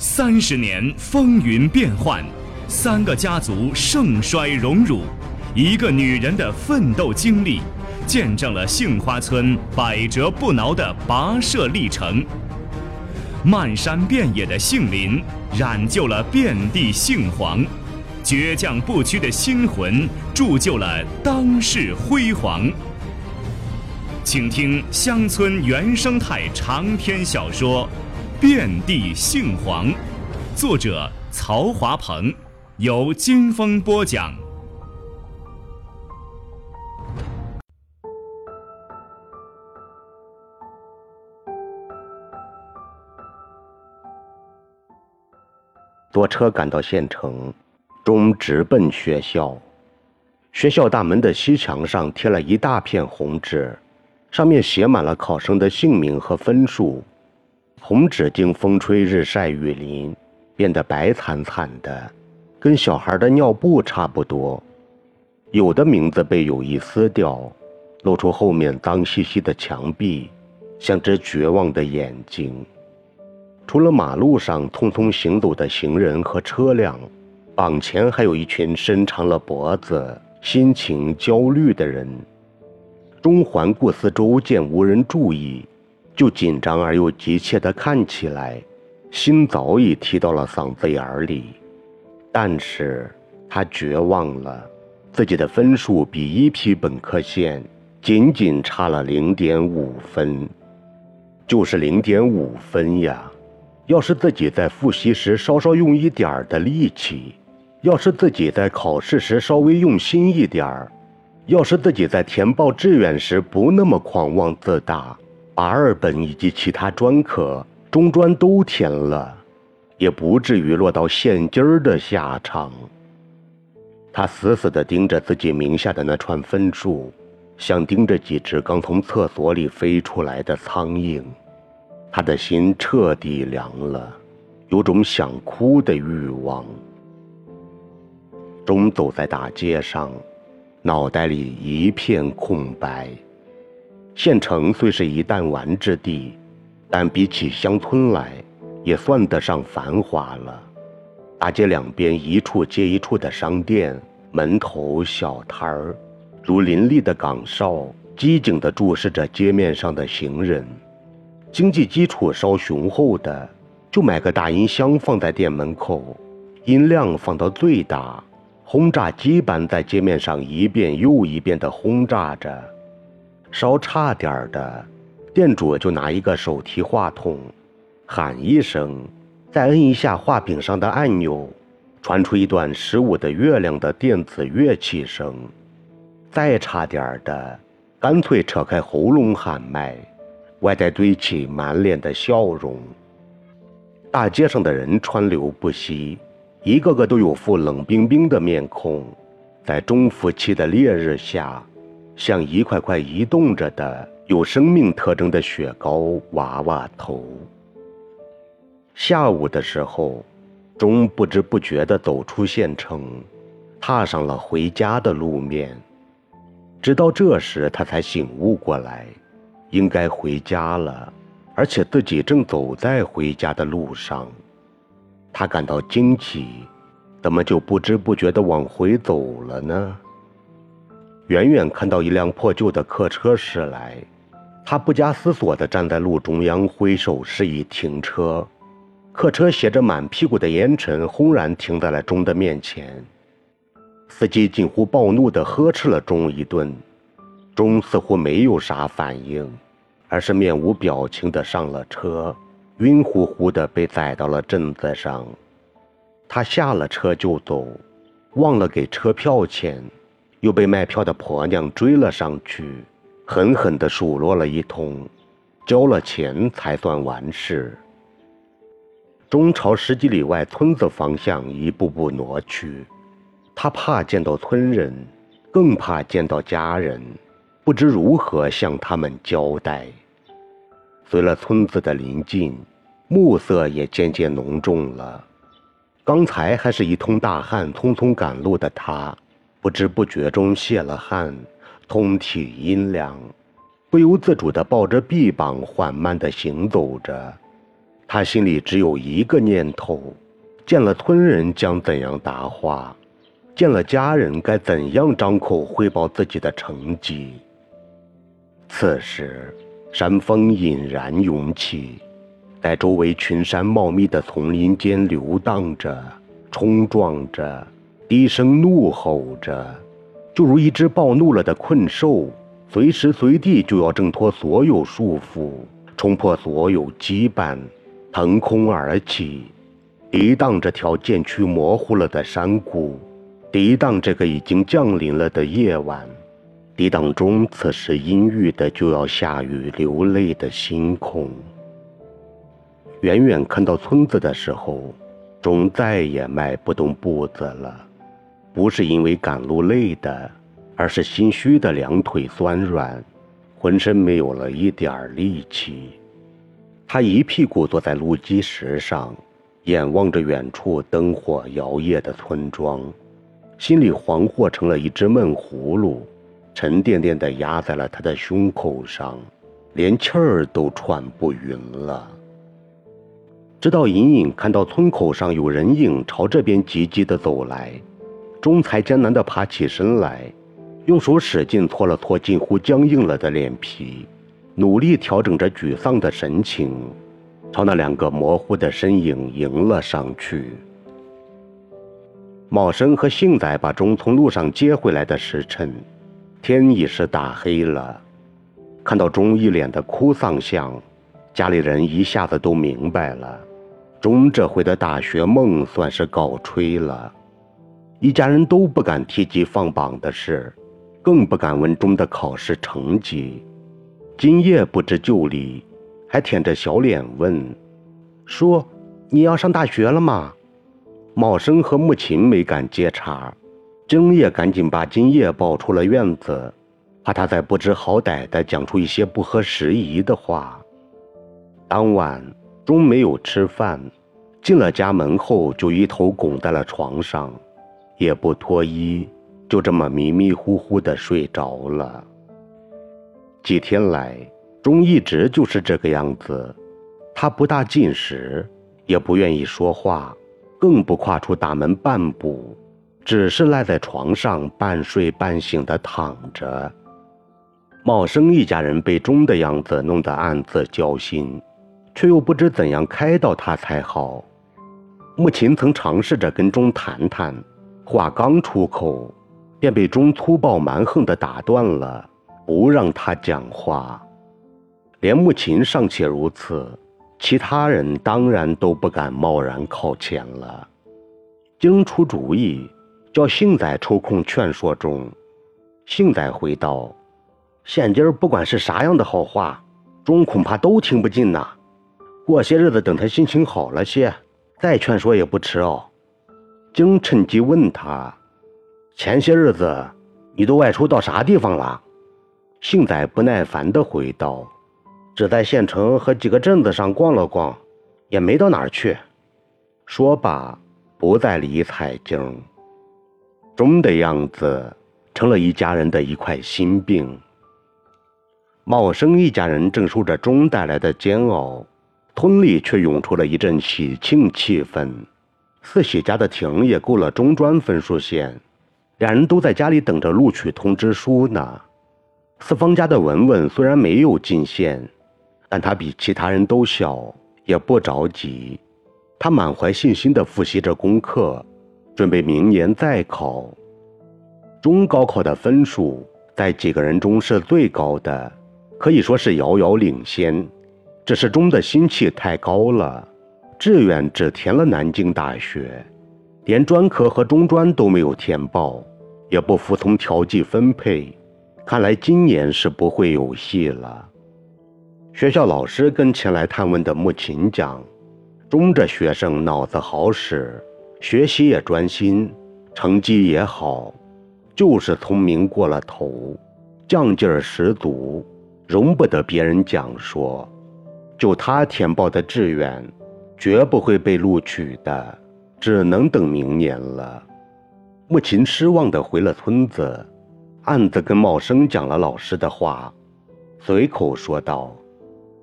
三十年风云变幻，三个家族盛衰荣辱，一个女人的奋斗经历，见证了杏花村百折不挠的跋涉历程。漫山遍野的杏林，染就了遍地杏黄；倔强不屈的心魂，铸就了当世辉煌。请听乡村原生态长篇小说《遍地杏黄》，作者曹华鹏，由金风播讲。坐车赶到县城，中直奔学校。学校大门的西墙上贴了一大片红纸。上面写满了考生的姓名和分数，红纸经风吹日晒雨淋，变得白惨惨的，跟小孩的尿布差不多。有的名字被有意撕掉，露出后面脏兮兮的墙壁，像只绝望的眼睛。除了马路上匆匆行走的行人和车辆，榜前还有一群伸长了脖子、心情焦虑的人。中环顾四周，见无人注意，就紧张而又急切地看起来，心早已提到了嗓子眼儿里。但是他绝望了，自己的分数比一批本科线仅仅差了零点五分，就是零点五分呀！要是自己在复习时稍稍用一点儿的力气，要是自己在考试时稍微用心一点儿。要是自己在填报志愿时不那么狂妄自大，把二本以及其他专科、中专都填了，也不至于落到现今儿的下场。他死死地盯着自己名下的那串分数，像盯着几只刚从厕所里飞出来的苍蝇。他的心彻底凉了，有种想哭的欲望。钟走在大街上。脑袋里一片空白。县城虽是一弹丸之地，但比起乡村来，也算得上繁华了。大街两边一处接一处的商店、门头、小摊儿，如林立的岗哨，机警地注视着街面上的行人。经济基础稍雄厚的，就买个大音箱放在店门口，音量放到最大。轰炸机般在街面上一遍又一遍地轰炸着，稍差点儿的，店主就拿一个手提话筒，喊一声，再摁一下画柄上的按钮，传出一段十五的月亮的电子乐器声。再差点儿的，干脆扯开喉咙喊麦，外带堆起满脸的笑容。大街上的人川流不息。一个个都有副冷冰冰的面孔，在中伏期的烈日下，像一块块移动着的有生命特征的雪糕娃娃头。下午的时候，钟不知不觉地走出县城，踏上了回家的路面。直到这时，他才醒悟过来，应该回家了，而且自己正走在回家的路上。他感到惊奇，怎么就不知不觉地往回走了呢？远远看到一辆破旧的客车驶来，他不加思索地站在路中央，挥手示意停车。客车携着满屁股的烟尘，轰然停在了钟的面前。司机近乎暴怒地呵斥了钟一顿，钟似乎没有啥反应，而是面无表情地上了车。晕乎乎的被载到了镇子上，他下了车就走，忘了给车票钱，又被卖票的婆娘追了上去，狠狠地数落了一通，交了钱才算完事。中朝十几里外村子方向一步步挪去，他怕见到村人，更怕见到家人，不知如何向他们交代。随了村子的临近，暮色也渐渐浓重了。刚才还是一通大汗匆匆赶路的他，不知不觉中泄了汗，通体阴凉，不由自主地抱着臂膀缓慢地行走着。他心里只有一个念头：见了村人将怎样答话，见了家人该怎样张口汇报自己的成绩。此时，山风隐然涌起，在周围群山茂密的丛林间流荡着，冲撞着，低声怒吼着，就如一只暴怒了的困兽，随时随地就要挣脱所有束缚，冲破所有羁绊。腾空而起，抵挡这条渐趋模糊了的山谷，抵挡这个已经降临了的夜晚，抵挡中此时阴郁的就要下雨流泪的星空。远远看到村子的时候，钟再也迈不动步子了，不是因为赶路累的，而是心虚的两腿酸软，浑身没有了一点力气。他一屁股坐在路基石上，眼望着远处灯火摇曳的村庄，心里惶惑成了一只闷葫芦，沉甸甸的压在了他的胸口上，连气儿都喘不匀了。直到隐隐看到村口上有人影朝这边急急地走来，钟才艰难地爬起身来，用手使劲搓了搓近乎僵硬了的脸皮。努力调整着沮丧的神情，朝那两个模糊的身影迎了上去。茂生和幸仔把钟从路上接回来的时辰，天已是大黑了。看到钟一脸的哭丧相，家里人一下子都明白了，钟这回的大学梦算是告吹了。一家人都不敢提及放榜的事，更不敢问钟的考试成绩。今夜不知就里，还舔着小脸问：“说你要上大学了吗？”茂生和木琴没敢接茬，今夜赶紧把今夜抱出了院子，怕他再不知好歹的讲出一些不合时宜的话。当晚钟没有吃饭，进了家门后就一头拱在了床上，也不脱衣，就这么迷迷糊糊的睡着了。几天来，钟一直就是这个样子。他不大进食，也不愿意说话，更不跨出大门半步，只是赖在床上半睡半醒的躺着。茂生一家人被钟的样子弄得暗自焦心，却又不知怎样开导他才好。木琴曾尝试着跟钟谈谈，话刚出口，便被钟粗暴蛮横地打断了。不让他讲话，连木琴尚且如此，其他人当然都不敢贸然靠前了。经出主意，叫幸仔抽空劝说中。幸仔回道：“现今儿不管是啥样的好话，钟恐怕都听不进呐。过些日子等他心情好了些，再劝说也不迟哦。”经趁机问他：“前些日子你都外出到啥地方了？”幸仔不耐烦地回道：“只在县城和几个镇子上逛了逛，也没到哪儿去。”说罢，不再理彩晶。钟的样子成了一家人的一块心病。茂生一家人正受着钟带来的煎熬，村里却涌出了一阵喜庆气氛。四喜家的婷也够了中专分数线，两人都在家里等着录取通知书呢。四方家的文文虽然没有进线，但他比其他人都小，也不着急。他满怀信心地复习着功课，准备明年再考。中高考的分数在几个人中是最高的，可以说是遥遥领先。只是钟的心气太高了，志愿只填了南京大学，连专科和中专都没有填报，也不服从调剂分配。看来今年是不会有戏了。学校老师跟前来探问的穆琴讲：“中这学生脑子好使，学习也专心，成绩也好，就是聪明过了头，犟劲儿十足，容不得别人讲说。就他填报的志愿，绝不会被录取的，只能等明年了。”木琴失望地回了村子。暗自跟茂生讲了老师的话，随口说道：“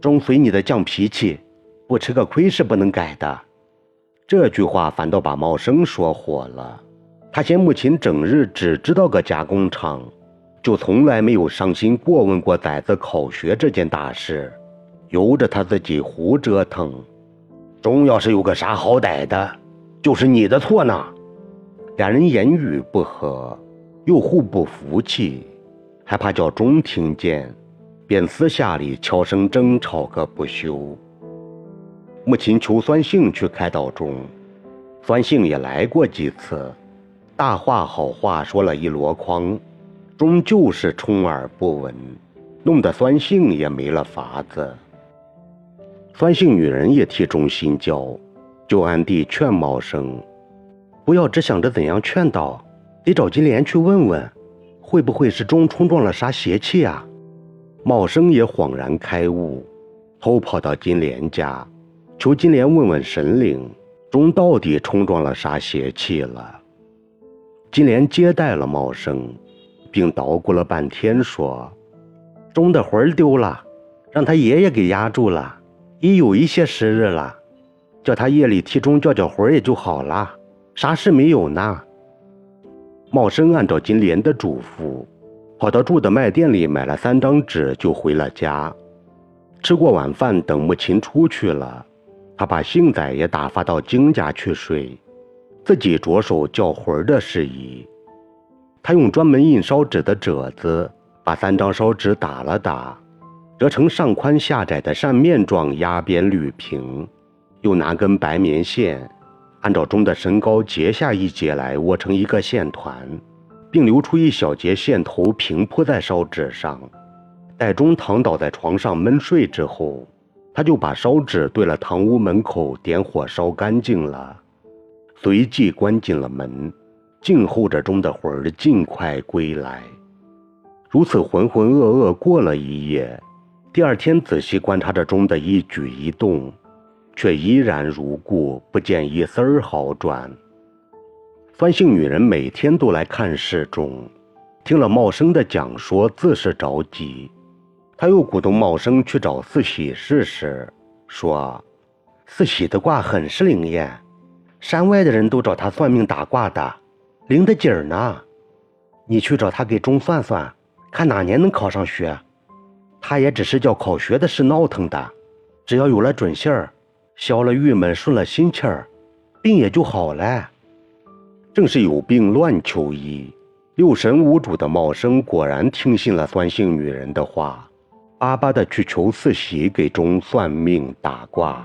钟随你的犟脾气，不吃个亏是不能改的。这句话反倒把茂生说火了。他嫌母亲整日只知道个加工厂，就从来没有上心过问过崽子考学这件大事，由着他自己胡折腾。钟要是有个啥好歹的，就是你的错呢。两人言语不和，又互不服气，还怕叫钟听见，便私下里悄声争吵个不休。母亲求酸性去开导钟，酸性也来过几次，大话好话说了一箩筐，终就是充耳不闻，弄得酸性也没了法子。酸性女人也替钟心焦，就暗地劝茂生，不要只想着怎样劝导，得找金莲去问问，会不会是钟冲撞了啥邪气啊？茂生也恍然开悟，偷跑到金莲家。求金莲问问神灵，钟到底冲撞了啥邪气了？金莲接待了茂生，并捣鼓了半天说：“钟的魂儿丢了，让他爷爷给压住了，已有一些时日了，叫他夜里替钟叫叫魂儿也就好了，啥事没有呢。”茂生按照金莲的嘱咐，跑到住的卖店里买了三张纸，就回了家。吃过晚饭，等母亲出去了。他把杏仔也打发到金家去睡，自己着手叫魂儿的事宜。他用专门印烧纸的褶子，把三张烧纸打了打，折成上宽下窄的扇面状压边铝平，又拿根白棉线，按照钟的身高截下一截来，窝成一个线团，并留出一小截线头平铺在烧纸上。待钟躺倒在床上闷睡之后。他就把烧纸对了堂屋门口，点火烧干净了，随即关紧了门，静候着钟的魂儿尽快归来。如此浑浑噩噩过了一夜，第二天仔细观察着钟的一举一动，却依然如故，不见一丝儿好转。酸性女人每天都来看事钟，听了茂生的讲说，自是着急。他又鼓动茂生去找四喜试试，说：“四喜的卦很是灵验，山外的人都找他算命打卦的，灵得紧儿呢。你去找他给钟算算，看哪年能考上学。他也只是叫考学的事闹腾的，只要有了准信儿，消了郁闷，顺了心气儿，病也就好了。正是有病乱求医，六神无主的茂生果然听信了酸性女人的话。”巴巴的去求四喜给钟算命打卦。